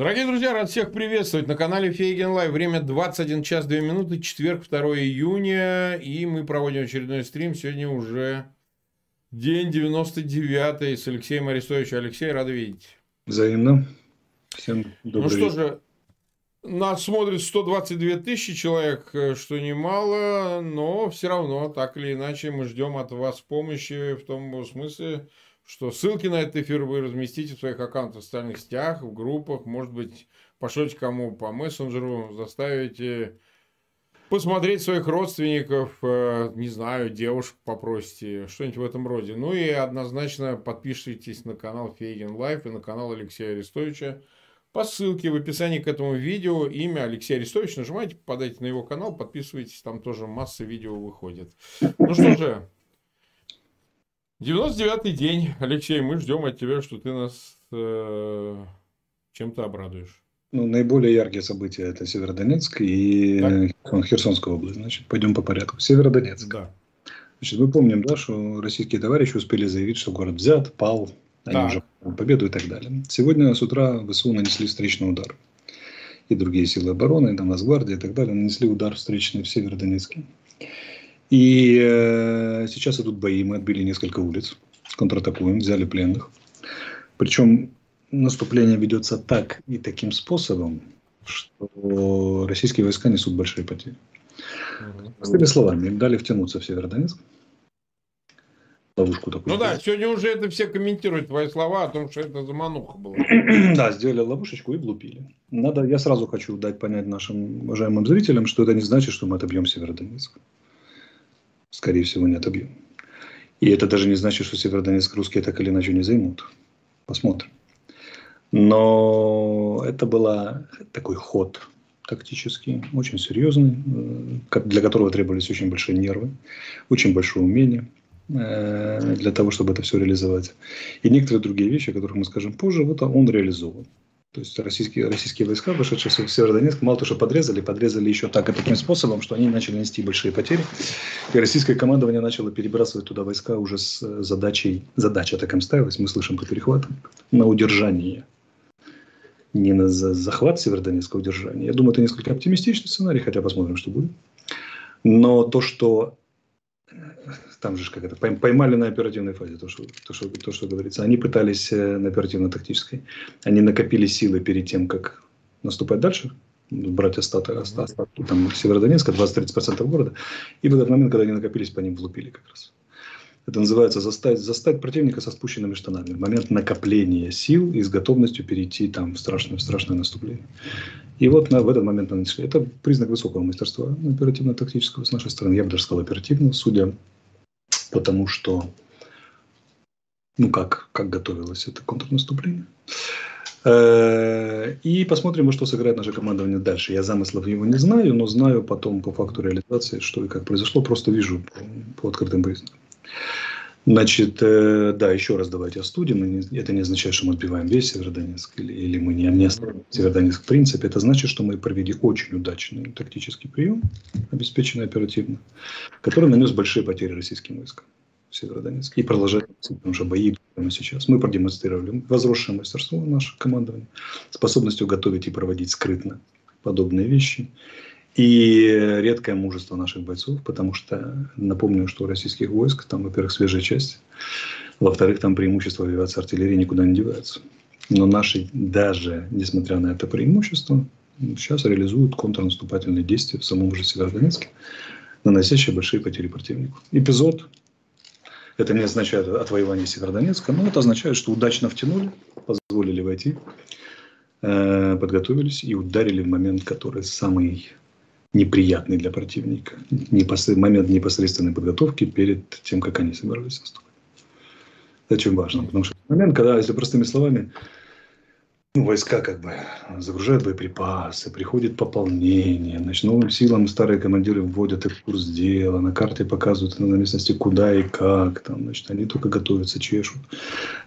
Дорогие друзья, рад всех приветствовать на канале Фейгин Live. Время 21 час 2 минуты, четверг, 2 июня. И мы проводим очередной стрим. Сегодня уже день 99 с Алексеем Арестовичем. Алексей, рад видеть. Взаимно. Всем добрый Ну что же, нас смотрит 122 тысячи человек, э, что немало, но все равно, так или иначе, мы ждем от вас помощи в том смысле, что ссылки на этот эфир вы разместите в своих аккаунтах в социальных сетях, в группах, может быть, пошлете кому по мессенджеру, заставите посмотреть своих родственников, э, не знаю, девушек попросите, что-нибудь в этом роде. Ну и однозначно подпишитесь на канал Фейгин Live и на канал Алексея Арестовича по ссылке в описании к этому видео. Имя Алексей Арестович. Нажимайте, попадайте на его канал, подписывайтесь, там тоже масса видео выходит. Ну что же, 99-й день. Алексей, мы ждем от тебя, что ты нас э, чем-то обрадуешь. Ну, наиболее яркие события это Северодонецк и так. Херсонская область. Значит, пойдем по порядку. Северодонецк. Да. Значит, мы помним, да, что российские товарищи успели заявить, что город взят, пал, они да. уже победу и так далее. Сегодня с утра ВСУ нанесли встречный удар. И другие силы обороны, и там Нацгвардия и так далее, нанесли удар встречный в Северодонецке. И э, сейчас идут бои, мы отбили несколько улиц, контратакуем, взяли пленных. Причем наступление ведется так и таким способом, что российские войска несут большие потери. Простыми словами, им дали втянуться в Северодонецк. Ловушку такую. Ну да, сегодня уже это все комментируют твои слова о том, что это замануха была. да, сделали ловушечку и влупили. Надо, я сразу хочу дать понять нашим уважаемым зрителям, что это не значит, что мы отобьем Северодонецк скорее всего, не отобьем. И это даже не значит, что Северодонецк русские так или иначе не займут. Посмотрим. Но это был такой ход тактический, очень серьезный, э, для которого требовались очень большие нервы, очень большое умение э, для того, чтобы это все реализовать. И некоторые другие вещи, о которых мы скажем позже, вот он реализован. То есть российские, российские войска, вышедшие в Северодонецк, мало того, что подрезали, подрезали еще так и таким способом, что они начали нести большие потери. И российское командование начало перебрасывать туда войска уже с э, задачей, задача такая ставилась, мы слышим по перехватам, на удержание. Не на захват Северодонецка, а удержание. Я думаю, это несколько оптимистичный сценарий, хотя посмотрим, что будет. Но то, что там же как это, поймали на оперативной фазе, то что, то, что, то, что говорится. Они пытались э, на оперативно-тактической, они накопили силы перед тем, как наступать дальше, брать остаток, остаток там, Северодонецка, 20-30% города, и в этот момент, когда они накопились, по ним влупили как раз. Это называется застать, застать противника со спущенными штанами. Момент накопления сил и с готовностью перейти там, в, страшное, в страшное наступление. И вот на, в этот момент начали. Это признак высокого мастерства оперативно-тактического с нашей стороны. Я бы даже сказал оперативного, судя потому что, ну как, как готовилось это контрнаступление. Э, и посмотрим, что сыграет наша командование дальше. Я замыслов его не знаю, но знаю потом по факту реализации, что и как произошло. Просто вижу по, по открытым признакам. Значит, э, да, еще раз давайте остудим. Это не означает, что мы отбиваем весь Северодонецк или, или мы не, не оставим Северодонецк в принципе. Это значит, что мы провели очень удачный тактический прием, обеспеченный оперативно, который нанес большие потери российским войскам в Северодонецке и продолжает уже бои прямо сейчас. Мы продемонстрировали возросшее мастерство нашего командования, способностью готовить и проводить скрытно подобные вещи. И редкое мужество наших бойцов, потому что напомню, что у российских войск там, во-первых, свежая часть, во-вторых, там преимущество авиации артиллерии никуда не девается. Но наши, даже несмотря на это преимущество, сейчас реализуют контрнаступательные действия в самом же Северодонецке, наносящие большие потери противнику. Эпизод, это не означает отвоевание Северодонецка, но это означает, что удачно втянули, позволили войти, э, подготовились и ударили в момент, который самый неприятный для противника. Непосред... Момент непосредственной подготовки перед тем, как они собирались наступать. Это очень важно, потому что момент, когда, если простыми словами, ну, войска как бы загружают боеприпасы, приходит пополнение, значит, новым силам старые командиры вводят их в курс дела, на карте показывают на местности куда и как, там, значит, они только готовятся, чешут,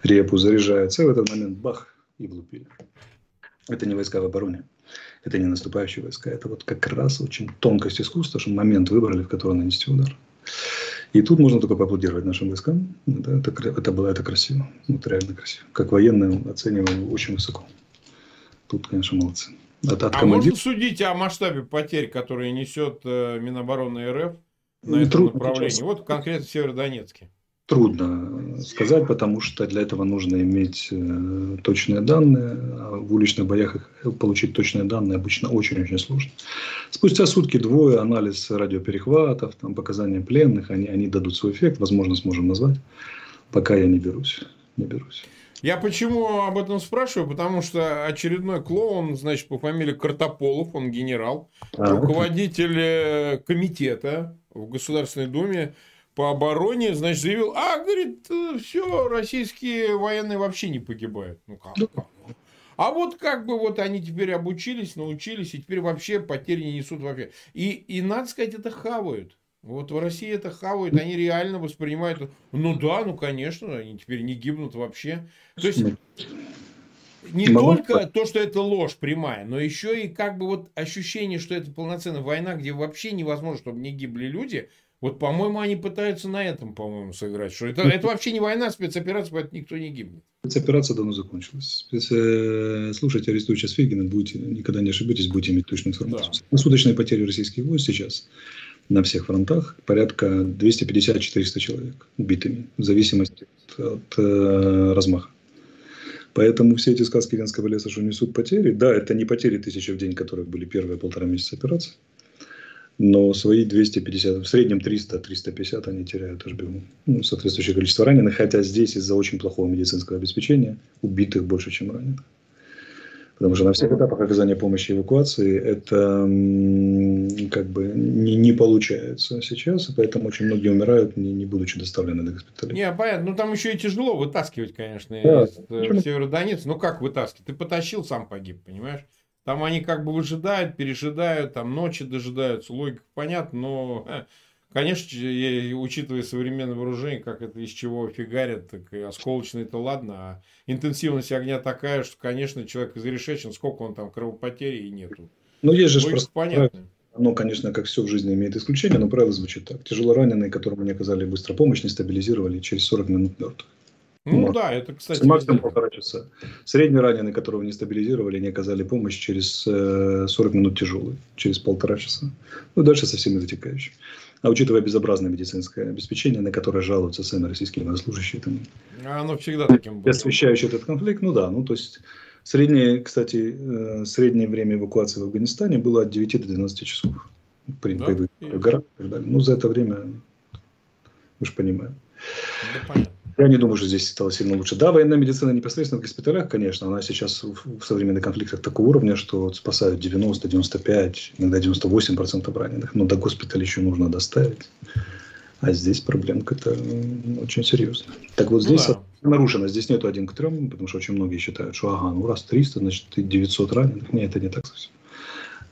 репу заряжаются, и в этот момент бах, и влупили. Это не войска в обороне это не наступающие войска, это вот как раз очень тонкость искусства, что момент выбрали, в который нанести удар. И тут можно только поаплодировать нашим войскам. Да, это, это было это красиво, вот реально красиво. Как военные оцениваем очень высоко. Тут, конечно, молодцы. От, от а командир... можно судить о масштабе потерь, которые несет э, Минобороны РФ на этом Трудно направлении? Сейчас. Вот конкретно в Северодонецке. Трудно сказать, потому что для этого нужно иметь э, точные данные. А в уличных боях их, получить точные данные обычно очень-очень сложно. Спустя сутки-двое анализ радиоперехватов, там, показания пленных, они, они дадут свой эффект, возможно, сможем назвать. Пока я не берусь. Не берусь. Я почему об этом спрашиваю? Потому что очередной клоун, значит, по фамилии Картополов, он генерал, а, руководитель э, комитета в Государственной Думе по обороне, значит, заявил, а, говорит, э, все, российские военные вообще не погибают. Ну как? Ну, как? А вот как бы вот они теперь обучились, научились, и теперь вообще потери не несут вообще. И, и надо сказать, это хавают. Вот в России это хавают, они реально воспринимают, ну да, ну конечно, они теперь не гибнут вообще. То есть не Могу... только то, что это ложь прямая, но еще и как бы вот ощущение, что это полноценная война, где вообще невозможно, чтобы не гибли люди, вот, по-моему, они пытаются на этом, по-моему, сыграть. Что это, это вообще не война, спецоперация, поэтому никто не гибнет. Спецоперация давно закончилась. Если э, слушать Арестовича Сфигина, будете, никогда не ошибетесь, будете иметь точную информацию. Да. Суточные потери российских войск сейчас на всех фронтах порядка 250-400 человек убитыми, в зависимости от, от э, размаха. Поэтому все эти сказки Ленского леса, что несут потери, да, это не потери тысячи в день, которые были первые полтора месяца операции, но свои 250, в среднем 300-350 они теряют HBU. Ну, соответствующее количество раненых, хотя здесь из-за очень плохого медицинского обеспечения убитых больше, чем раненых. Потому что на всех этапах оказания помощи и эвакуации это как бы не, не получается сейчас, и поэтому очень многие умирают, не, не будучи доставлены до госпиталя. Не, понятно. Ну, там еще и тяжело вытаскивать, конечно, да. из э, Северодонецка. Ну, как вытаскивать? Ты потащил, сам погиб, понимаешь? Там они как бы выжидают, пережидают, там ночи дожидаются, логика понятна, но, э, конечно, учитывая современное вооружение, как это из чего фигарят, так и осколочные-то ладно, а интенсивность огня такая, что, конечно, человек изрешечен, сколько он там кровопотери и нету. Ну, есть же просто понятно. Оно, конечно, как все в жизни имеет исключение, но правило звучит так. Тяжело раненые, которым не оказали быструю помощь, не стабилизировали, через 40 минут мертвых. Ну да, это, кстати... Максимум полтора часа. Средний раненый, которого не стабилизировали, не оказали помощь через 40 э, минут тяжелый, через полтора часа. Ну, дальше со всеми вытекающим. А учитывая безобразное медицинское обеспечение, на которое жалуются сами российские военнослужащие, там, оно всегда таким было. Освещающий этот конфликт, ну да, ну то есть среднее, кстати, э, среднее время эвакуации в Афганистане было от 9 до 12 часов при да? боевых горах и так далее. Ну, за это время, вы же понимаете. Да, понятно. Я не думаю, что здесь стало сильно лучше. Да, военная медицина непосредственно в госпиталях, конечно, она сейчас в, в современных конфликтах такого уровня, что спасают 90, 95, иногда 98% раненых. Но до госпиталя еще нужно доставить. А здесь проблемка-то очень серьезная. Так вот здесь ну, да. нарушено. Здесь нету один к трем, потому что очень многие считают, что ага, ну раз 300, значит 900 раненых. Нет, это не так совсем.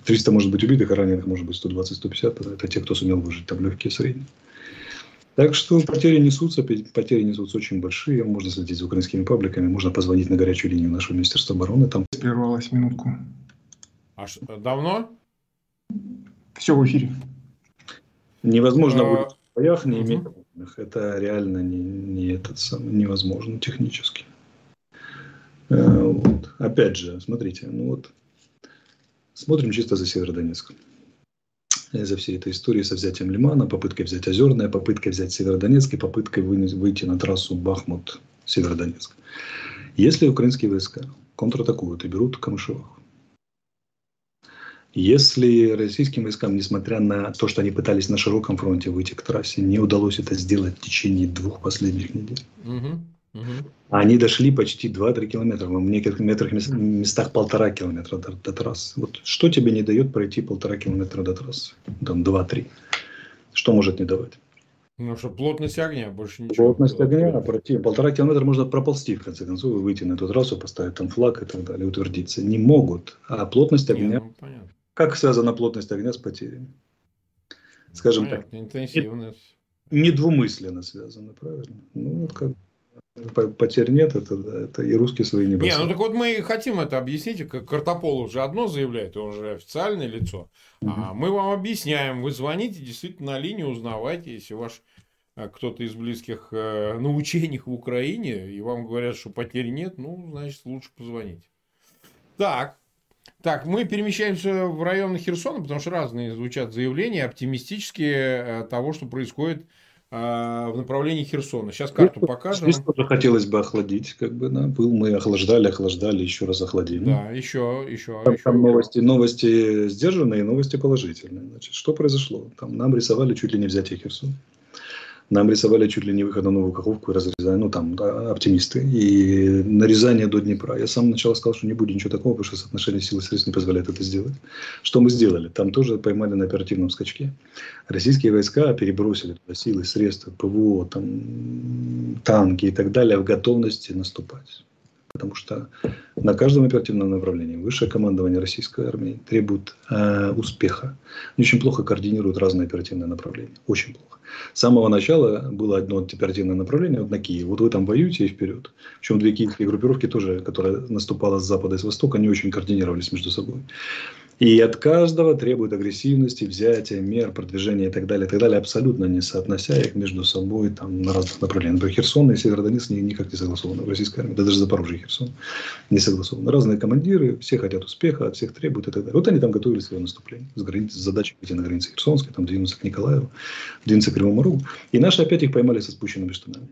300 может быть убитых, а раненых может быть 120-150. Это те, кто сумел выжить там легкие средние. Так что потери несутся, потери несутся очень большие. Можно следить за украинскими пабликами, можно позвонить на горячую линию нашего Министерства обороны. Там прервалась минутку. А что, давно? Все в эфире. Невозможно а... будет в боях не иметь данных. Это реально не, не этот самый, невозможно технически. Э, вот. Опять же, смотрите, ну вот смотрим чисто за Северодонецком за всей этой истории со взятием Лимана, попыткой взять Озерное, попыткой взять Северодонецк и попыткой выйти на трассу Бахмут-Северодонецк. Если украинские войска контратакуют и берут Камышевах, если российским войскам, несмотря на то, что они пытались на широком фронте выйти к трассе, не удалось это сделать в течение двух последних недель, угу. Угу. Они дошли почти 2-3 километра, в некоторых некоторых местах полтора километра до, до трассы. Вот что тебе не дает пройти полтора километра до трассы? Там 2-3. Что может не давать? Ну что, плотность огня, больше ничего. Плотность огня, а пройти полтора километра можно проползти, в конце концов, и выйти на эту трассу, поставить там флаг и так далее, утвердиться. Не могут. А плотность огня... Не, ну, как связана плотность огня с потерями? Скажем понятно, так. Интенсивность. Недвумысленно связано, правильно? Ну, вот как потерь нет, это, это и русские свои не бросают. Не, ну так вот мы хотим это объяснить, как Картополов уже одно заявляет, он же официальное лицо. Угу. А мы вам объясняем, вы звоните действительно на линию, узнавайте, если ваш а, кто-то из близких э, на учениях в Украине, и вам говорят, что потерь нет, ну, значит, лучше позвонить. Так, Так, мы перемещаемся в район Херсона, потому что разные звучат заявления, оптимистические того, что происходит в направлении Херсона. Сейчас карту здесь, покажем. Здесь тоже хотелось бы охладить, как бы, да, был мы охлаждали, охлаждали, еще раз охладили. Да, еще, еще. Там, еще там новости, новости сдержанные, новости положительные. Значит, что произошло? Там нам рисовали чуть ли не взятие Херсона. Нам рисовали чуть ли не выход на новую Каховку и разрезание, ну там да, оптимисты, и нарезание до Днепра. Я с самого сказал, что не будет ничего такого, потому что соотношение сил и средств не позволяет это сделать. Что мы сделали? Там тоже поймали на оперативном скачке. Российские войска перебросили туда силы, средства, ПВО, там, танки и так далее в готовности наступать. Потому что на каждом оперативном направлении высшее командование российской армии требует э, успеха. Они очень плохо координируют разные оперативные направления. Очень плохо. С самого начала было одно оперативное направление вот на Киев. Вот вы там воюете и вперед. Причем две киевские группировки тоже, которые наступала с запада и с востока, не очень координировались между собой. И от каждого требует агрессивности, взятия, мер, продвижения и так далее, и так далее, абсолютно не соотнося их между собой там, на разных направлениях. Например, Херсон и Северодонецк никак не согласованы в российской армии, да даже Запорожье и Херсон не согласованы. Разные командиры, все хотят успеха, от всех требуют и так далее. Вот они там готовили свое наступление с, границы, с задачей выйти на границе Херсонской, там двинуться к Николаеву, двинуться к Кривому Рогу. И наши опять их поймали со спущенными штанами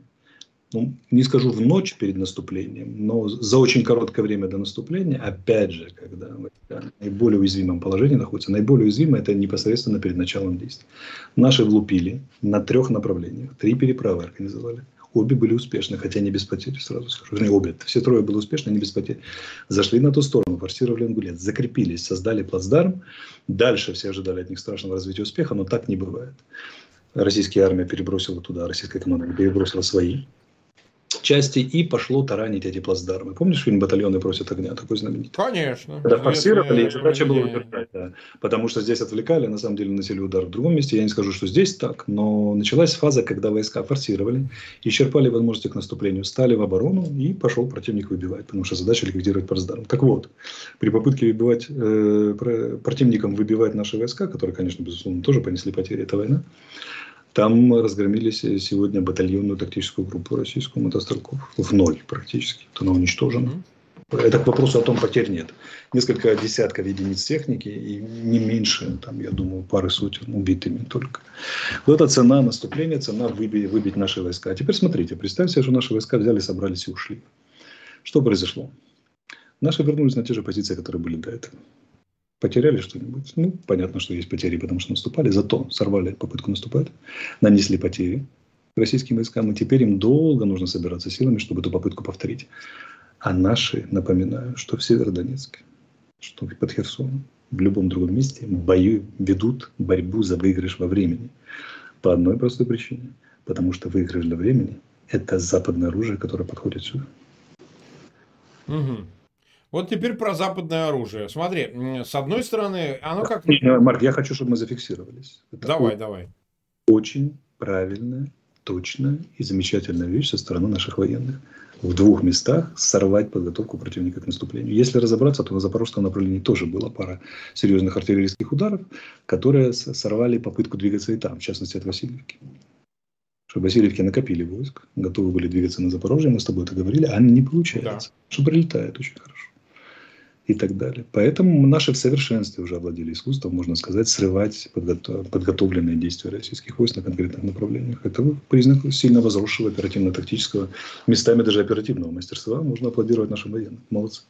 ну, не скажу в ночь перед наступлением, но за очень короткое время до наступления, опять же, когда мы в наиболее уязвимом положении находится, наиболее уязвимое это непосредственно перед началом действий. Наши влупили на трех направлениях, три переправы организовали. Обе были успешны, хотя не без потерь, сразу скажу. Вернее, обе. Все трое были успешны, не без потерь. Зашли на ту сторону, форсировали Ингулец, закрепились, создали плацдарм. Дальше все ожидали от них страшного развития успеха, но так не бывает. Российская армия перебросила туда, российская команда перебросила свои части и пошло таранить эти плацдармы. Помнишь фильм «Батальоны просят огня», такой знаменитый? Конечно. Когда форсировали, и задача была удержать, да. Потому что здесь отвлекали, на самом деле наносили удар в другом месте. Я не скажу, что здесь так, но началась фаза, когда войска форсировали, исчерпали возможности к наступлению, стали в оборону, и пошел противник выбивать, потому что задача ликвидировать плацдарм. Так вот, при попытке выбивать, э, противникам выбивать наши войска, которые, конечно, безусловно, тоже понесли потери, это война, там разгромились сегодня батальонную тактическую группу российскую мотострелков. В ноль практически. Она уничтожена. Это к вопросу о том, потерь нет. Несколько десятков единиц техники и не меньше, там, я думаю, пары сотен убитыми только. Вот это цена наступления, цена выбить, выбить наши войска. А теперь смотрите, представьте, что наши войска взяли, собрались и ушли. Что произошло? Наши вернулись на те же позиции, которые были до этого. Потеряли что-нибудь? Ну, понятно, что есть потери, потому что наступали, зато сорвали попытку наступать, нанесли потери российским войскам, и теперь им долго нужно собираться силами, чтобы эту попытку повторить. А наши, напоминаю, что в Северодонецке, что под Херсоном, в любом другом месте бою, ведут борьбу за выигрыш во времени. По одной простой причине. Потому что выигрыш для времени – это западное оружие, которое подходит сюда. Угу. Вот теперь про западное оружие. Смотри, с одной стороны, оно как... Марк, я хочу, чтобы мы зафиксировались. Это давай, давай. Очень правильная, точная и замечательная вещь со стороны наших военных. В двух местах сорвать подготовку противника к наступлению. Если разобраться, то на запорожском направлении тоже была пара серьезных артиллерийских ударов, которые сорвали попытку двигаться и там, в частности от Васильевки. Что в Васильевке накопили войск, готовы были двигаться на Запорожье, мы с тобой это говорили, а не получается. Да. Что прилетает очень хорошо и так далее. Поэтому наши в совершенстве уже овладели искусством, можно сказать, срывать подго- подготовленные действия российских войск на конкретных направлениях. Это признак сильно возросшего оперативно-тактического, местами даже оперативного мастерства. Можно аплодировать нашим военным. Молодцы.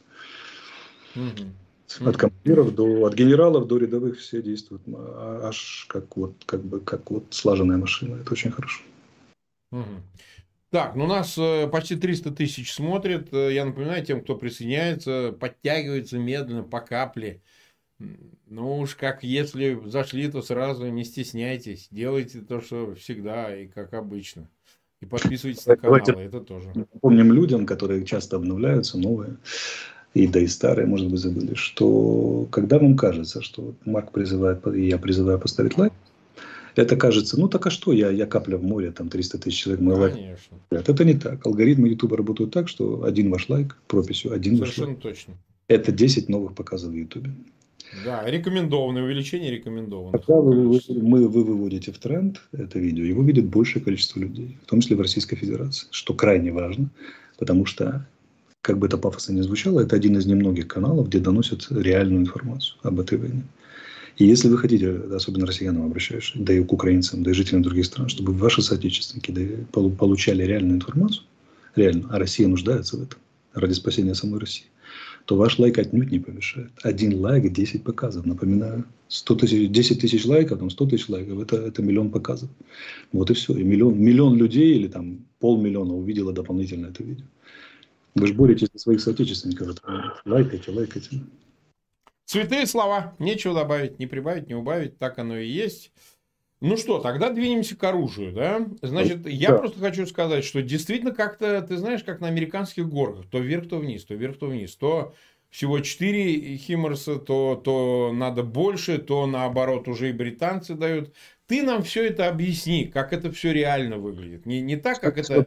От командиров до, от генералов до рядовых все действуют аж как вот, как бы, как вот слаженная машина. Это очень хорошо. Так, ну нас э, почти 300 тысяч смотрит. Э, я напоминаю тем, кто присоединяется, подтягивается медленно, по капле. Ну уж как если зашли, то сразу не стесняйтесь. Делайте то, что всегда и как обычно. И подписывайтесь на канал, это тоже. Помним людям, которые часто обновляются, новые, и да и старые, может быть, забыли, что когда вам кажется, что Марк призывает, и я призываю поставить лайк, это кажется, ну так а что, я, я капля в море, там 300 тысяч человек, мой лайк. Это не так. Алгоритмы YouTube работают так, что один ваш лайк прописью, один Совершенно ваш лайк. точно. Это 10 новых показов в YouTube. Да, рекомендованное увеличение рекомендованных. Когда вы, вы, мы, вы выводите в тренд это видео, его видит большее количество людей, в том числе в Российской Федерации, что крайне важно, потому что как бы это пафосно не звучало, это один из немногих каналов, где доносят реальную информацию об этой войне. И если вы хотите, особенно россиянам обращаюсь, да и к украинцам, да и жителям других стран, чтобы ваши соотечественники получали реальную информацию, реально, а Россия нуждается в этом ради спасения самой России, то ваш лайк отнюдь не помешает. Один лайк, 10 показов. Напоминаю, 100 тысяч, 10 тысяч лайков, там 100 тысяч лайков, это, это миллион показов. Вот и все. И миллион, миллион людей или там полмиллиона увидело дополнительно это видео. Вы же боретесь за своих соотечественников. Лайкайте, лайкайте. Цветные слова. Нечего добавить, не прибавить, не убавить. Так оно и есть. Ну что, тогда двинемся к оружию, да? Значит, я да. просто хочу сказать, что действительно как-то, ты знаешь, как на американских горках. То вверх, то вниз, то вверх, то вниз. То всего 4 Химмерса, то, то надо больше, то наоборот уже и британцы дают. Ты нам все это объясни, как это все реально выглядит. Не, не так, как это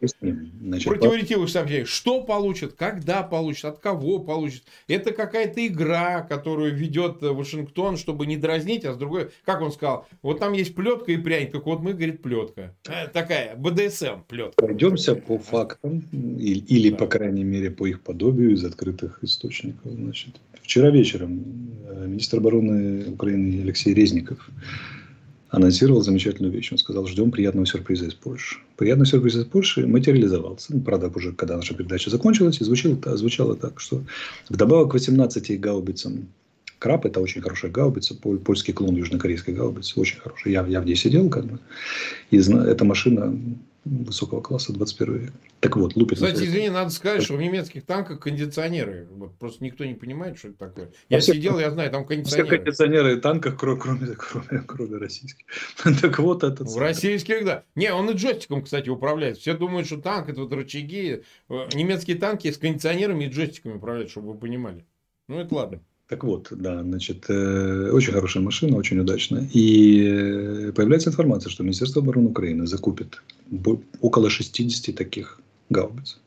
Значит, противоречивых сообщений. Что получат, когда получат, от кого получат. Это какая-то игра, которую ведет Вашингтон, чтобы не дразнить, а с другой, как он сказал, вот там есть плетка и пряник, так вот мы, говорит, плетка. Э, такая, БДСМ плетка. Пройдемся по фактам, или, или да. по крайней мере, по их подобию из открытых источников. Значит, вчера вечером э, министр обороны Украины Алексей Резников анонсировал замечательную вещь. Он сказал, ждем приятного сюрприза из Польши. Приятный сюрприз из Польши материализовался. Ну, правда, уже когда наша передача закончилась, и звучало, звучало так, что вдобавок к 18 гаубицам Краб – это очень хорошая гаубица, польский клон южнокорейской гаубицы, очень хороший. Я, я в ней сидел, как бы, и эта машина высокого класса 21 век. Так вот, лупит... Кстати, на... извини, надо сказать, что в немецких танках кондиционеры. Вот просто никто не понимает, что это такое. Я все, сидел, я знаю, там кондиционеры. Все кондиционеры в танках, кроме, кроме, кроме, кроме российских. так вот это... В российских, да. Не, он и джойстиком, кстати, управляет. Все думают, что танк, это вот рычаги. Э, немецкие танки с кондиционерами и джойстиками управляют, чтобы вы понимали. Ну, это ладно. Так вот, да, значит, э, очень хорошая машина, очень удачная. И э, появляется информация, что Министерство обороны Украины закупит около 60 таких гаубиц.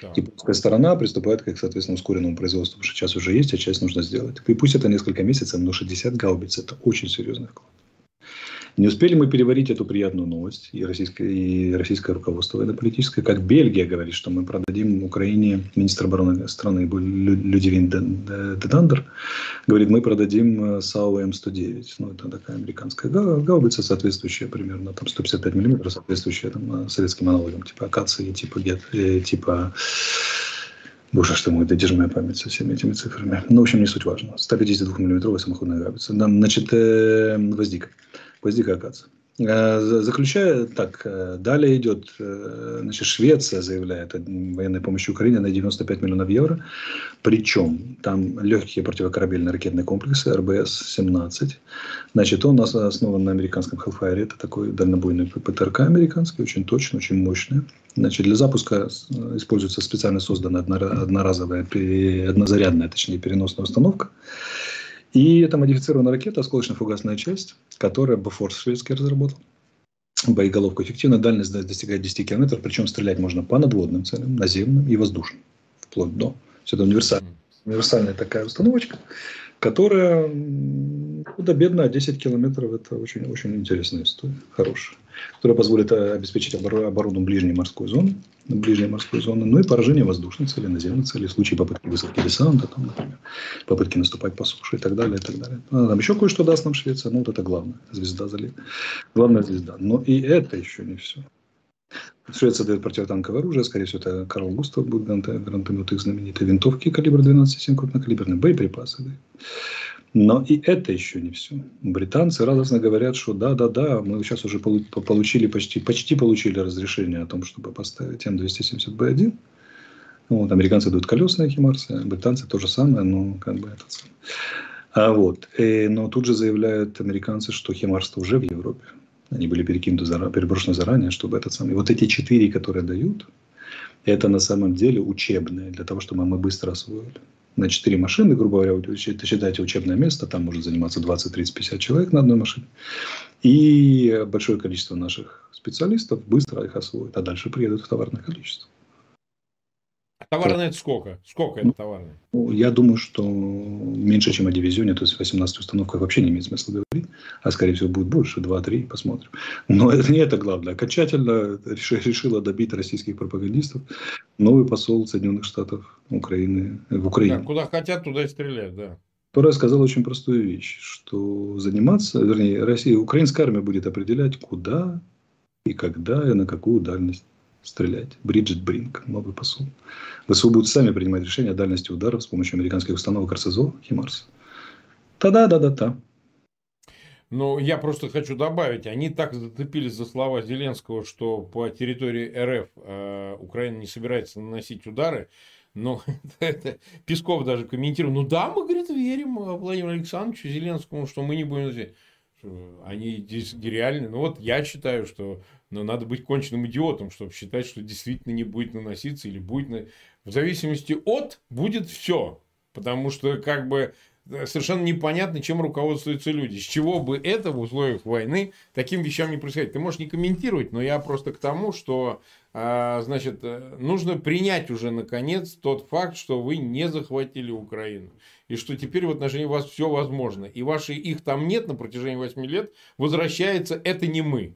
Да. И польская сторона приступает к, соответственно, ускоренному производству, потому что сейчас уже есть, а часть нужно сделать. И пусть это несколько месяцев, но 60 гаубиц – это очень серьезный вклад. Не успели мы переварить эту приятную новость, и российское, и российское руководство военно-политическое, как Бельгия говорит, что мы продадим Украине, министр обороны страны Людивин Дедондер, говорит, мы продадим э, САУ М109. Ну, это такая американская гаубица, соответствующая примерно там 155 миллиметров, соответствующая там, э, советским аналогам, типа акации, типа, гет, э, типа Боже, что мой, да держи моя память со всеми этими цифрами. Ну, в общем, не суть важно. 152 миллиметровая самоходная гаубица. Значит, э, гвоздика гвоздика э, Заключая, так, э, далее идет, э, значит, Швеция заявляет о военной помощи Украине на 95 миллионов евро. Причем там легкие противокорабельные ракетные комплексы РБС-17. Значит, он основан на американском Hellfire. Это такой дальнобойный ПТРК американский, очень точный, очень мощный. Значит, для запуска используется специально созданная одноразовая, однозарядная, точнее, переносная установка. И это модифицированная ракета, осколочно-фугасная часть, которая Бофорс шведский разработал. Боеголовка эффективна, дальность достигает 10 километров, причем стрелять можно по надводным целям, наземным и воздушным, вплоть до. Все это универсальная, универсальная такая установочка которая худо-бедно 10 километров. Это очень, очень интересная история, хорошая, которая позволит э, обеспечить оборону ближней морской зоны, ближней морской зоны, ну и поражение воздушной цели, наземной цели, в случае попытки высадки десанта, там, например, попытки наступать по суше и так далее, и так далее. А там еще кое-что даст нам Швеция, ну вот это главное, звезда залит, главная звезда. Но и это еще не все. Швеция дает противотанковое оружие, скорее всего, это Карл Густав будет гранатомет их знаменитые винтовки калибр 12,7 крупнокалиберные, боеприпасы. Да. Но и это еще не все. Британцы радостно говорят, что да-да-да, мы сейчас уже получили почти, почти получили разрешение о том, чтобы поставить М270Б1. Вот, американцы дают колесные химарсы, британцы то же самое, но как бы это самое. А вот, и, но тут же заявляют американцы, что химарство уже в Европе. Они были перекинуты, переброшены заранее, чтобы этот самый... Вот эти четыре, которые дают, это на самом деле учебные, для того, чтобы мы быстро освоили. На четыре машины, грубо говоря, вы считаете учебное место, там может заниматься 20, 30, 50 человек на одной машине. И большое количество наших специалистов быстро их освоит, а дальше приедут в товарное количество. Товарное это сколько? Сколько это товарное? Ну, я думаю, что меньше, чем о дивизионе, то есть 18 установках вообще не имеет смысла говорить, а скорее всего будет больше, 2-3, посмотрим. Но это не это главное. Окончательно решила добить российских пропагандистов новый посол Соединенных Штатов Украины в Украине. Да, куда хотят, туда и стрелять, да. Которая сказала очень простую вещь, что заниматься, вернее, Россия, украинская армия будет определять, куда и когда и на какую дальность стрелять. Бриджит Бринк, новый посол. ВСУ будут сами принимать решения о дальности ударов с помощью американских установок РСЗО «Химарс». Та-да-да-да-та. Но я просто хочу добавить, они так зацепились за слова Зеленского, что по территории РФ э, Украина не собирается наносить удары. Но это, Песков даже комментировал, ну да, мы, говорит, верим Владимиру Александровичу Зеленскому, что мы не будем. Они здесь реальны. Ну вот я считаю, что ну, надо быть конченным идиотом, чтобы считать, что действительно не будет наноситься или будет... На... В зависимости от будет все. Потому что как бы э, совершенно непонятно, чем руководствуются люди. С чего бы это в условиях войны таким вещам не происходить. Ты можешь не комментировать, но я просто к тому, что а, значит, э, нужно принять уже наконец тот факт, что вы не захватили Украину и что теперь в отношении вас все возможно. И ваши их там нет на протяжении 8 лет, возвращается это не мы.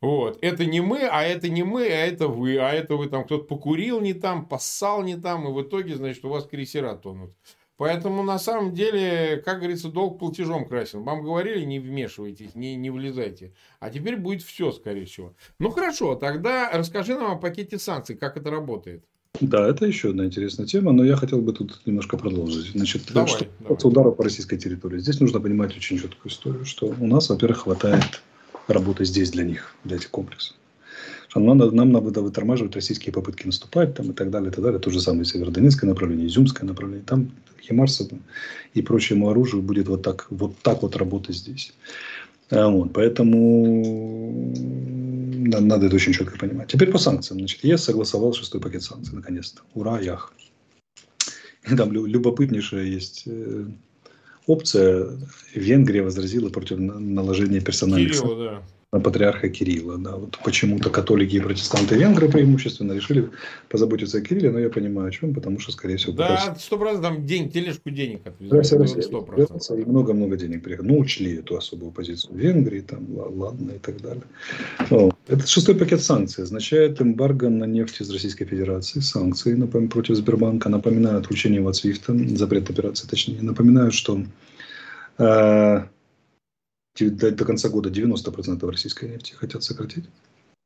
Вот. Это не мы, а это не мы, а это вы. А это вы там кто-то покурил не там, поссал не там, и в итоге, значит, у вас крейсера тонут. Поэтому, на самом деле, как говорится, долг платежом красен. Вам говорили, не вмешивайтесь, не, не влезайте. А теперь будет все, скорее всего. Ну, хорошо, тогда расскажи нам о пакете санкций, как это работает. Да, это еще одна интересная тема, но я хотел бы тут немножко продолжить. Значит, давай, что давай. ударов по российской территории. Здесь нужно понимать очень четкую историю, что у нас, во-первых, хватает работы здесь для них, для этих комплексов. Нам надо, нам надо вытормаживать российские попытки наступать там, и так далее, и так далее. То же самое Северодонецкое направление, Изюмское направление. Там Химарса и прочему оружию будет вот так вот, так вот работать здесь. А вот, поэтому надо это очень четко понимать. Теперь по санкциям. Значит, ЕС согласовал шестой пакет санкций, наконец-то. Ура, ях. Там любопытнейшая есть э, опция. Венгрия возразила против наложения персональных санкций. да патриарха Кирилла. Да. Вот почему-то католики и протестанты венгры преимущественно решили позаботиться о Кирилле, но я понимаю, о чем, потому что, скорее всего... Да, сто процентов там день, тележку денег отвезли. И много-много денег приехало. Ну, учли эту особую позицию Венгрии, там, ладно, и так далее. Но этот шестой пакет санкций означает эмбарго на нефть из Российской Федерации, санкции напомню, против Сбербанка, напоминаю отключение от Свифта, запрет операции, точнее, напоминаю, что э, до, до конца года 90% российской нефти хотят сократить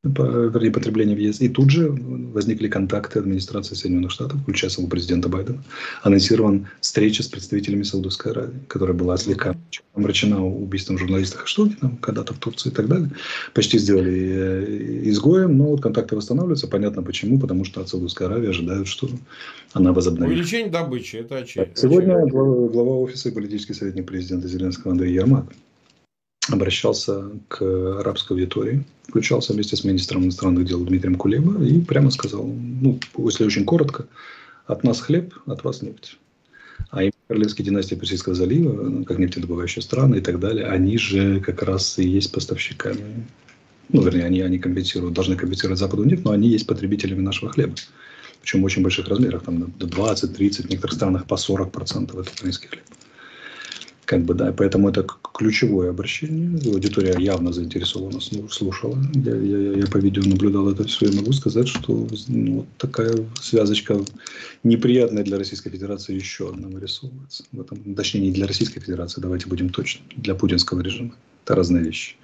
вернее, потребление в ЕС. И тут же возникли контакты администрации Соединенных Штатов, включая самого президента Байдена. Анонсирован встреча с представителями Саудовской Аравии, которая была слегка омрачена убийством журналиста Хаштогина когда-то в Турции и так далее. Почти сделали э, изгоем, но вот контакты восстанавливаются. Понятно почему, потому что от Саудовской Аравии ожидают, что она возобновит. Увеличение добычи, это очевидно. Сегодня глава, глава офиса и политический советник президента Зеленского Андрей Ермак обращался к арабской аудитории, включался вместе с министром иностранных дел Дмитрием Кулеба и прямо сказал, ну, если очень коротко, от нас хлеб, от вас нефть. А королевские династии Персидского залива, как нефтедобывающие страны и так далее, они же как раз и есть поставщиками. Ну, вернее, они, они компенсируют, должны компенсировать Западу нефть, но они есть потребителями нашего хлеба. Причем в очень больших размерах, там до 20-30, в некоторых странах по 40% это украинский хлеб. Как бы, да, поэтому это ключевое обращение. Аудитория явно заинтересована, слушала. Я, я, я по видео наблюдал это все и могу сказать, что ну, вот такая связочка неприятная для Российской Федерации еще одна вырисовывается. В этом, точнее, не для Российской Федерации, давайте будем точны, для путинского режима. Это разные вещи.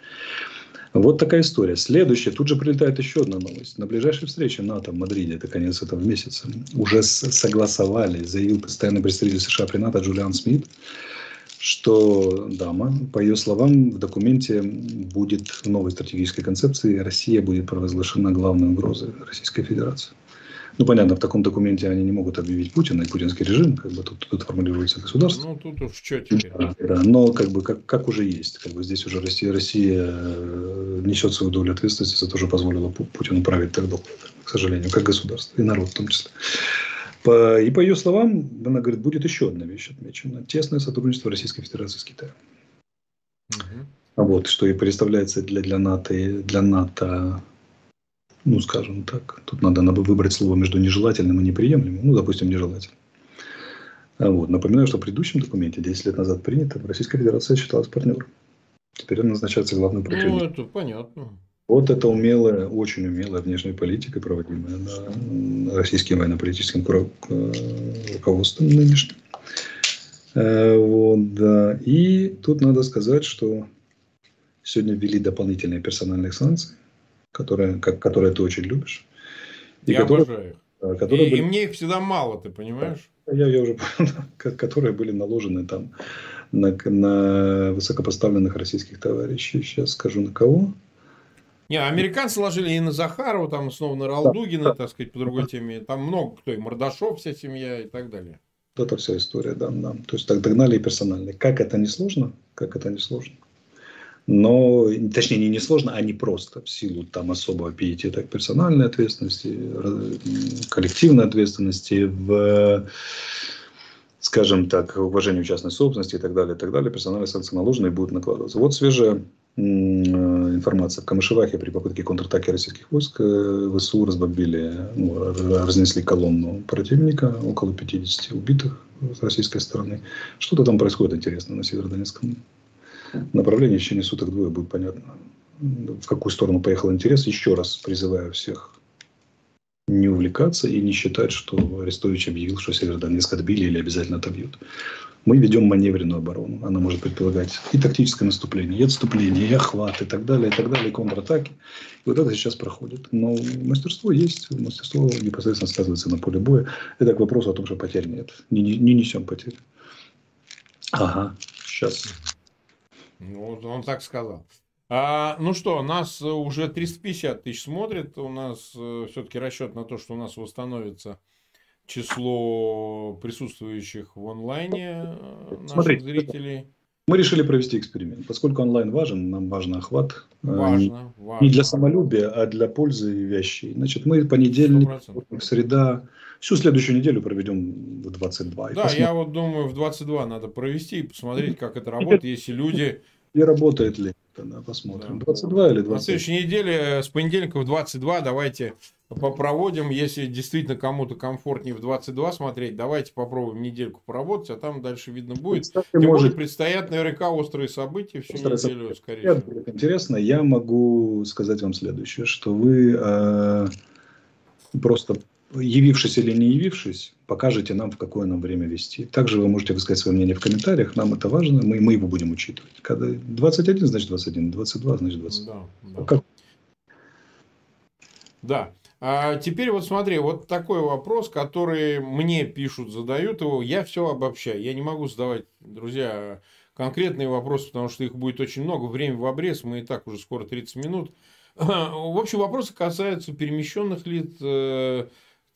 Вот такая история. Следующее. Тут же прилетает еще одна новость. На ближайшей встрече НАТО в Мадриде, это конец этого месяца, уже согласовали, заявил постоянный представитель США при НАТО Джулиан Смит, что дама, по ее словам, в документе будет в новой стратегической концепции Россия будет провозглашена главной угрозой Российской Федерации. Ну, понятно, в таком документе они не могут объявить Путина и путинский режим, как бы тут, тут формулируется государство. Ну, тут уж теперь. Да, да, но как бы как, как уже есть. Как бы здесь уже Россия, Россия э, несет свою долю ответственности за то, что позволила Путину править так долго, к сожалению, как государство, и народ в том числе. По, и по ее словам, она говорит, будет еще одна вещь отмечена. Тесное сотрудничество Российской Федерации с Китаем. Угу. Вот, что и представляется для, для, НАТО, для НАТО ну, скажем так, тут надо выбрать слово между нежелательным и неприемлемым, ну, допустим, нежелательным. А вот. Напоминаю, что в предыдущем документе 10 лет назад принято, Российская Федерация считалась партнером. Теперь он назначается главным противником. Ну, это понятно. Вот это умелая, очень умелая внешняя политика, проводимая на российским военно-политическим руководством нынешним. Э, вот, да. И тут надо сказать, что сегодня ввели дополнительные персональные санкции, которые, как, которые ты очень любишь. И я которые, обожаю их. Которые и, были... и мне их всегда мало, ты понимаешь? Я, я уже понял, которые были наложены там на, на высокопоставленных российских товарищей. Сейчас скажу на кого. Не, американцы ложили и на Захарова, там снова на Ралдугина, да, так сказать, по другой теме. Там много кто, и Мордашов, вся семья и так далее. Это вся история, да, да. То есть так догнали и персонально. Как это не сложно? Как это не сложно? Но, точнее, не несложно, а не просто в силу там особого пиетета к персональной ответственности, коллективной ответственности, в, скажем так, уважению частной собственности и так далее, и так далее, персональные санкции наложены и будут накладываться. Вот свежая информация. В Камышевахе при попытке контратаки российских войск э, ВСУ разбомбили, ну, разнесли колонну противника, около 50 убитых с российской стороны. Что-то там происходит интересно на Северодонецком направлении. В течение суток двое будет понятно, в какую сторону поехал интерес. Еще раз призываю всех не увлекаться и не считать, что Арестович объявил, что Северодонецк отбили или обязательно отобьют. Мы ведем маневренную оборону. Она может предполагать и тактическое наступление, и отступление, и охват, и так далее, и так далее, и контратаки. И вот это сейчас проходит. Но мастерство есть, мастерство непосредственно сказывается на поле боя. Это к вопросу о том, что потерь нет. Не, не, не несем потерь. Ага, сейчас. Ну, он так сказал. А, ну что, нас уже 350 тысяч смотрит. У нас э, все-таки расчет на то, что у нас восстановится число присутствующих в онлайне э, наших Смотрите, зрителей. Мы решили провести эксперимент. Поскольку онлайн важен, нам важен охват. Э, важно, важно. Не для самолюбия, а для пользы вещей. Значит, мы понедельник, 100%. среда, всю следующую неделю проведем в 22. Да, я вот думаю, в 22 надо провести и посмотреть, как это работает, если люди... И работает ли посмотрим. Да. 22 или 20? На следующей неделе, э, с понедельника в 22, давайте попроводим. Если действительно кому-то комфортнее в 22 смотреть, давайте попробуем недельку поработать, а там дальше видно будет. Кстати, Тем может... более предстоят наверняка острые события всю острые неделю, события. скорее всего. Интересно, я могу сказать вам следующее, что вы э, просто явившись или не явившись, покажете нам, в какое нам время вести. Также вы можете высказать свое мнение в комментариях, нам это важно, мы, мы его будем учитывать. Когда 21, значит 21, 22, значит 22. Да, да. Как... да. А теперь вот смотри, вот такой вопрос, который мне пишут, задают его, я все обобщаю. Я не могу задавать, друзья, конкретные вопросы, потому что их будет очень много. Время в обрез, мы и так уже скоро 30 минут. В общем, вопросы касаются перемещенных лиц, э,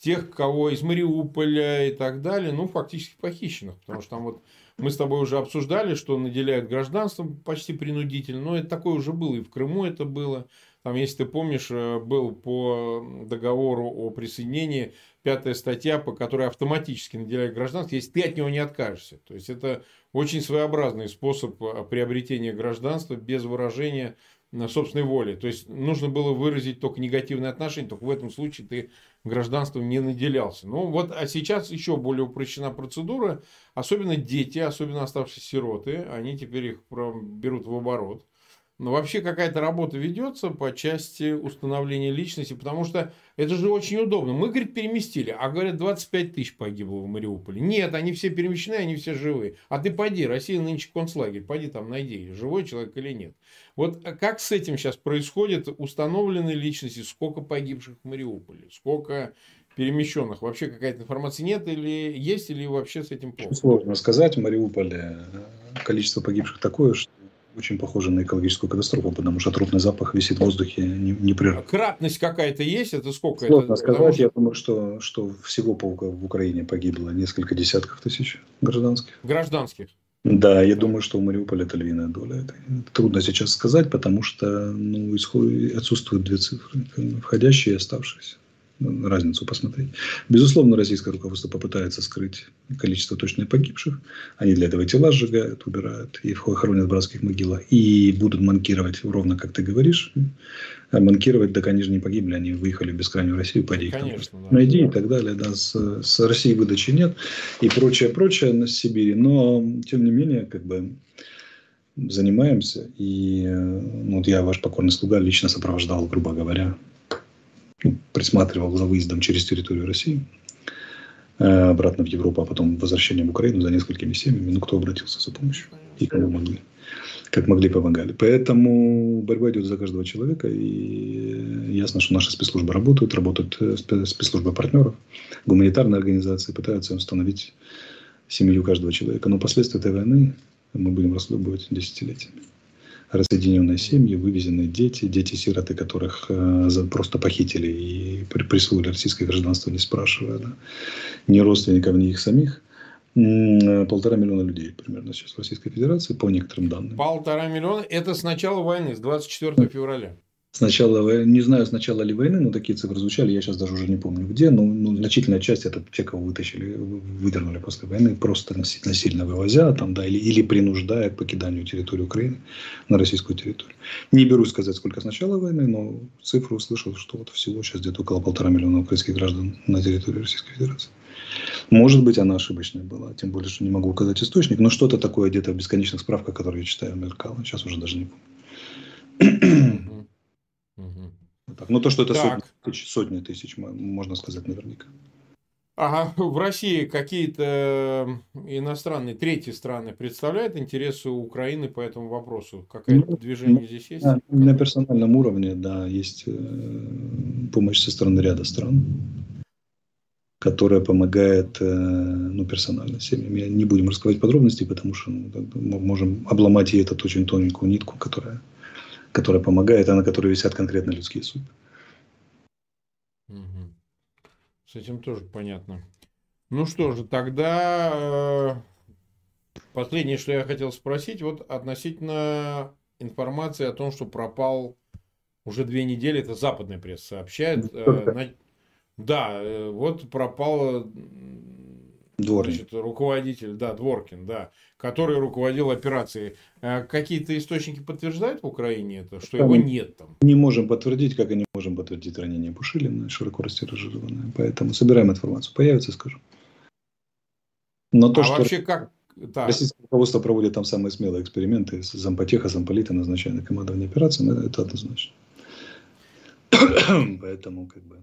тех, кого из Мариуполя и так далее, ну, фактически похищенных. Потому что там вот мы с тобой уже обсуждали, что наделяют гражданством почти принудительно. Но это такое уже было, и в Крыму это было. Там, если ты помнишь, э, был по договору о присоединении пятая статья, по которой автоматически наделяют гражданство, если ты от него не откажешься. То есть, это очень своеобразный способ э, приобретения гражданства без выражения собственной воли. То есть, нужно было выразить только негативное отношение, только в этом случае ты гражданством не наделялся. Ну, вот, а сейчас еще более упрощена процедура. Особенно дети, особенно оставшиеся сироты, они теперь их берут в оборот. Но вообще какая-то работа ведется по части установления личности, потому что это же очень удобно. Мы, говорит, переместили, а говорят, 25 тысяч погибло в Мариуполе. Нет, они все перемещены, они все живые. А ты пойди, Россия нынче концлагерь, пойди там найди, живой человек или нет. Вот как с этим сейчас происходит, установлены личности, сколько погибших в Мариуполе, сколько перемещенных? Вообще какая-то информация нет или есть, или вообще с этим плохо? Сложно сказать. В Мариуполе количество погибших такое, что очень похоже на экологическую катастрофу, потому что трупный запах висит в воздухе непрерывно. А кратность какая-то есть? Это сколько? Сложно это, сказать. Что... Я думаю, что, что всего по, в Украине погибло несколько десятков тысяч гражданских. Гражданских? Да, я думаю, что у Мариуполя это львиная доля. Это трудно сейчас сказать, потому что ну, отсутствуют две цифры. Входящие и оставшиеся. Разницу посмотреть. Безусловно, российское руководство попытается скрыть количество точно погибших. Они для этого тела сжигают, убирают и хоронят в братских могилах. И будут манкировать, ровно как ты говоришь, а манкировать, так они же не погибли, они выехали в бескрайнюю Россию, поди их Конечно, да. найди и так далее. Да, с, с Россией выдачи нет и прочее, прочее на Сибири. Но, тем не менее, как бы занимаемся. И э, ну, вот я, ваш покорный слуга, лично сопровождал, грубо говоря, присматривал за выездом через территорию России э, обратно в Европу, а потом возвращением в Украину за несколькими семьями. Ну, кто обратился за помощью и кому могли. Как могли, помогали. Поэтому борьба идет за каждого человека. И ясно, что наши спецслужбы работают, работают э, спе- спецслужбы партнеров, гуманитарные организации пытаются установить семью каждого человека. Но последствия этой войны мы будем расхлебывать десятилетиями. Разъединенные семьи, вывезенные дети, дети-сироты, которых э, просто похитили и при- присвоили российское гражданство, не спрашивая, да, ни родственников, ни их самих. Э, Полтора миллиона людей примерно сейчас в Российской Федерации, по некоторым данным. Полтора миллиона. Это с начала войны, с 24 февраля. Сначала, вой- не знаю, с начала ли войны, но такие цифры звучали, я сейчас даже уже не помню где, но ну, значительная часть это те, кого вытащили, вы- выдернули после войны, просто наси- насильно вывозя там, да, или, или принуждая к покиданию территории Украины на российскую территорию. Не берусь сказать, сколько с начала войны, но цифру услышал, что вот всего сейчас где-то около полтора миллиона украинских граждан на территории Российской Федерации. Может быть, она ошибочная была, тем более, что не могу указать источник, но что-то такое где-то в бесконечных справках, которые я читаю, мелькало. Сейчас уже даже не помню. Вот так. Но то, что это Так. сотни тысяч, сотни тысяч, можно сказать наверняка. Ага, в России какие-то иностранные, третьи страны представляют интересы Украины по этому вопросу? Какое-то Ну, движение здесь есть? На, на персональном уровне, да, есть э, помощь со стороны ряда стран, которая помогает, э, ну, персонально семьям. Я не будем раскрывать подробности, потому что ну, мы можем обломать и эту очень тоненькую нитку, которая, которая помогает, а на которой висят конкретно людские судьбы. С этим тоже понятно. Ну что же, тогда э, последнее, что я хотел спросить, вот относительно информации о том, что пропал уже две недели, это западная пресса сообщает. э, на- Да, э, вот пропал м, Дворник. значит, руководитель, да, Дворкин, да, который руководил операцией. Э, Какие-то источники подтверждают в Украине это, что его нет там? Не можем подтвердить, как и не можем подтвердить ранение Пушилина, широко растиражированное. Поэтому собираем информацию. Появится, скажу. Но то, а что вообще как? Да. российское руководство проводит там самые смелые эксперименты с зампотеха, замполита, назначая на командование операции, ну, это однозначно. Поэтому, как бы...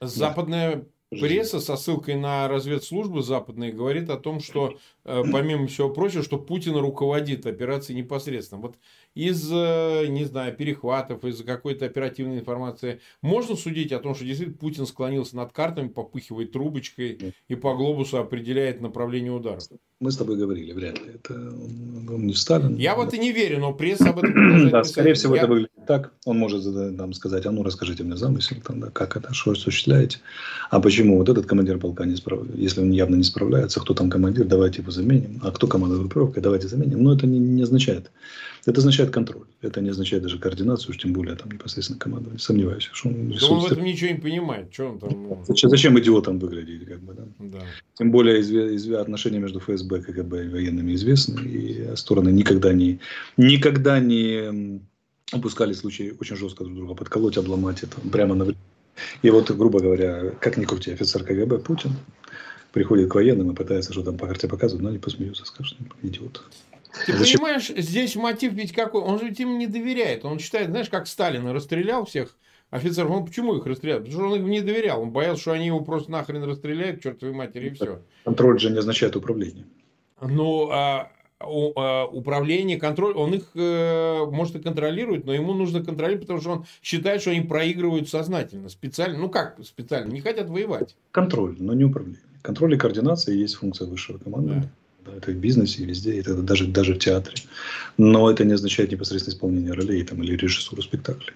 Западная пресса со ссылкой на разведслужбы западные говорит о том, что, помимо всего прочего, что Путин руководит операцией непосредственно. Вот из, э, не знаю, перехватов, из какой-то оперативной информации можно судить о том, что действительно Путин склонился над картами, попыхивает трубочкой и по глобусу определяет направление удара. Мы с тобой говорили, вряд ли. Это он, не Сталин. Я в это не верю, но пресса об этом Да, скорее всего, Я- это выглядит так. Он может нам сказать, а ну расскажите мне замысел, там, да, как это, что осуществляете. А почему вот этот командир полка не справляется? Если он явно не справляется, кто там командир, давайте его заменим. А кто командует группировкой, давайте заменим. Но это не, не означает. Это означает контроль. Это не означает даже координацию, уж тем более там непосредственно командование. Сомневаюсь, что он Да он в этом ничего не понимает. Что он там... ну, Зачем, зачем идиотом выглядеть, как бы, да? да. Тем более изве- изве- отношения между ФСБ, КГБ и военными известны, и стороны никогда не, никогда не м, упускали случай очень жестко друг друга подколоть, обломать это прямо на И вот, грубо говоря, как ни крути, офицер КГБ Путин приходит к военным и пытается что там по карте показывать, но они посмеются, скажут, «Ну, идиот. Ты Зачем? понимаешь, здесь мотив ведь какой? Он же ведь им не доверяет. Он считает, знаешь, как Сталин расстрелял всех офицеров. Он почему их расстрелял? Потому что он им не доверял. Он боялся, что они его просто нахрен расстреляют, чертовой матери, и все. Контроль же не означает управление. Ну, а, а, управление, контроль, он их, э, может, и контролирует, но ему нужно контролировать, потому что он считает, что они проигрывают сознательно, специально. Ну, как специально? Не хотят воевать. Контроль, но не управление. Контроль и координация есть функция высшего командования. Да, Это и в бизнесе, и везде, это даже, даже в театре. Но это не означает непосредственно исполнение ролей там, или режиссуру спектакля.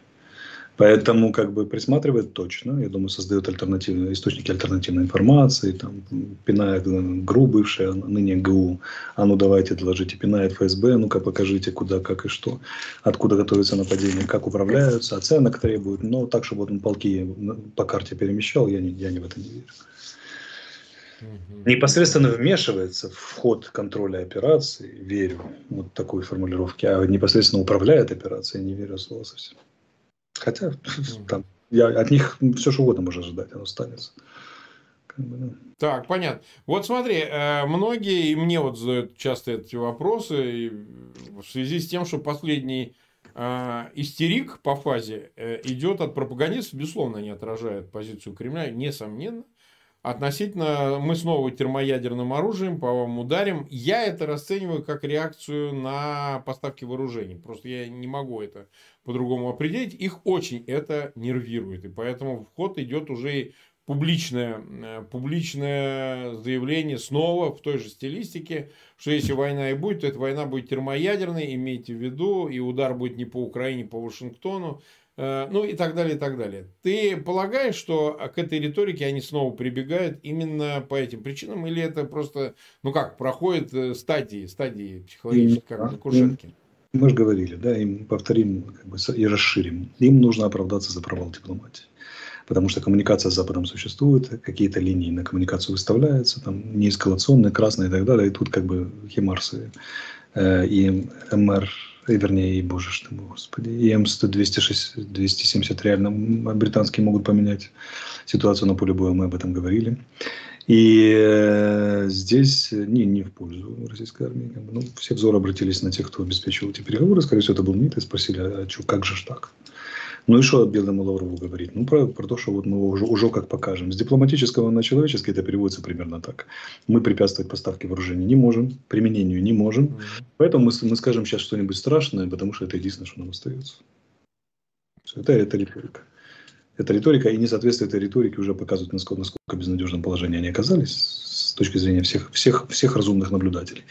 Поэтому как бы присматривает точно, я думаю, создает альтернативные источники альтернативной информации, там, пинает ГРУ бывшая, ныне ГУ, а ну давайте доложите, пинает ФСБ, ну-ка покажите, куда, как и что, откуда готовится нападение, как управляются, оценок требуют, но так, чтобы он полки по карте перемещал, я, не, я не в это не верю. Непосредственно вмешивается в ход контроля операции, верю, вот такой формулировке, а непосредственно управляет операцией, не верю слово совсем. Хотя там, я, от них все что угодно можно ожидать, оно останется. Так, понятно. Вот смотри, э, многие, и мне вот задают часто эти вопросы, в связи с тем, что последний э, истерик по фазе э, идет от пропагандистов, безусловно, они отражают позицию Кремля, несомненно. Относительно мы снова термоядерным оружием по вам ударим. Я это расцениваю как реакцию на поставки вооружений. Просто я не могу это по-другому определить. Их очень это нервирует. И поэтому в ход идет уже публичное, э, публичное заявление снова в той же стилистике, что если война и будет, то эта война будет термоядерной, имейте в виду, и удар будет не по Украине, по Вашингтону. Э, ну и так далее, и так далее. Ты полагаешь, что к этой риторике они снова прибегают именно по этим причинам, или это просто, ну как, проходит э, стадии, стадии психологические, как на кушетке? Мы же говорили, да, им повторим как бы, и расширим. Им нужно оправдаться за провал дипломатии. Потому что коммуникация с Западом существует, какие-то линии на коммуникацию выставляются, там неэскалационные, красные и так далее. И тут как бы химарсы э, и МР и, вернее, и, боже что мой, господи, и М100-270 реально британские могут поменять ситуацию на поле боя, мы об этом говорили. И э, здесь не, не в пользу российской армии. Ну, все взоры обратились на тех, кто обеспечивал эти переговоры. Скорее всего, это был МИД, и спросили, а что, как же ж так? Ну и что Белому Лаврову говорить? Ну, про, про то, что вот мы уже, уже как покажем. С дипломатического на человеческий это переводится примерно так. Мы препятствовать поставке вооружений не можем, применению не можем. Mm-hmm. Поэтому мы, мы скажем сейчас что-нибудь страшное, потому что это единственное, что нам остается. Это, это риторика. Это риторика, и несоответствие этой риторики уже показывает, насколько, насколько безнадежном положении они оказались с точки зрения всех, всех, всех разумных наблюдателей.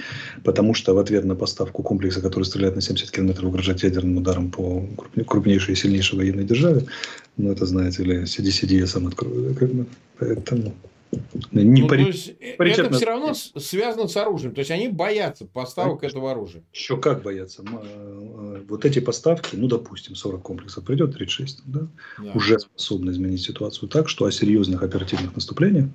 Потому что в ответ на поставку комплекса, который стреляет на 70 километров, угрожать ядерным ударом по крупнейшей и сильнейшей военной державе, ну, это, знаете ли, сиди-сиди, я сам открою. Поэтому... Не ну, пари... то есть, э, это все равно связано с оружием. То есть они боятся поставок Конечно. этого оружия. Еще как боятся. Э, вот эти поставки, ну, допустим, 40 комплексов придет, 36, да, да. уже способны изменить ситуацию так, что о серьезных оперативных наступлениях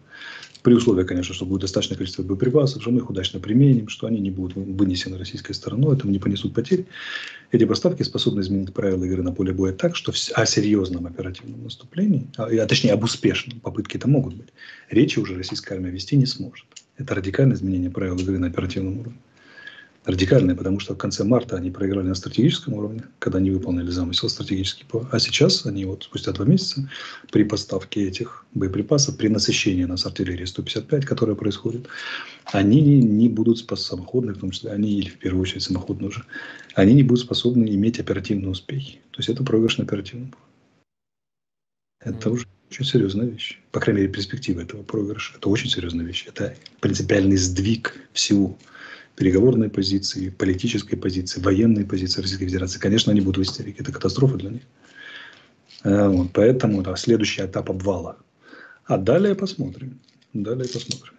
при условии, конечно, что будет достаточное количество боеприпасов, что мы их удачно применим, что они не будут вынесены российской стороной, этому не понесут потерь. Эти поставки способны изменить правила игры на поле боя так, что о серьезном оперативном наступлении, а, а точнее об успешном, попытки это могут быть, речи уже российская армия вести не сможет. Это радикальное изменение правил игры на оперативном уровне радикальные, потому что в конце марта они проиграли на стратегическом уровне, когда не выполнили замысел стратегический. А сейчас они вот спустя два месяца при поставке этих боеприпасов, при насыщении нас артиллерии 155, которая происходит, они не, не будут способны, самоходные, в том числе они или в первую очередь самоходные уже, они не будут способны иметь оперативные успехи. То есть это проигрыш на оперативном. Это уже очень серьезная вещь. По крайней мере, перспектива этого проигрыша. Это очень серьезная вещь. Это принципиальный сдвиг всего переговорной позиции, политической позиции, военной позиции Российской Федерации, конечно, они будут в истерике. Это катастрофа для них. Э, вот, поэтому да, следующий этап обвала. А далее посмотрим. Далее посмотрим.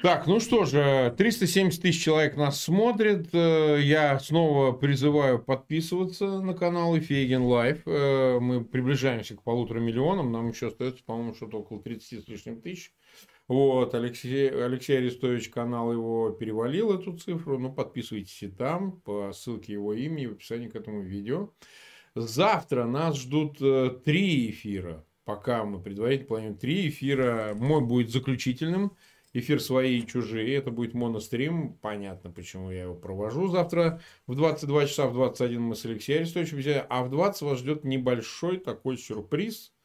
Так, ну что же, 370 тысяч человек нас смотрит. Э, я снова призываю подписываться на канал Фейгин Live. Э, мы приближаемся к полутора миллионам. Нам еще остается, по-моему, что-то около 30 с лишним тысяч. Вот, Алексей, Алексей Арестович канал его перевалил эту цифру. Ну, подписывайтесь и там по ссылке его имени в описании к этому видео. Завтра нас ждут э, три эфира. Пока мы предварительно планируем три эфира. Мой будет заключительным. Эфир свои и чужие. Это будет монострим. Понятно, почему я его провожу завтра в 22 часа. В 21 мы с Алексеем Арестовичем. А в 20 вас ждет небольшой такой сюрприз –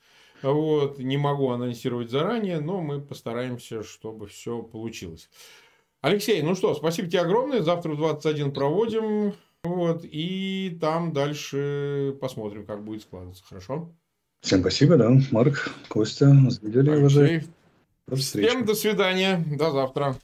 вот, не могу анонсировать заранее, но мы постараемся, чтобы все получилось. Алексей, ну что, спасибо тебе огромное. Завтра в 21 проводим. Вот, и там дальше посмотрим, как будет складываться. Хорошо? Всем спасибо, да. Марк, Костя, видели, уважаемые. Всем до свидания. До завтра.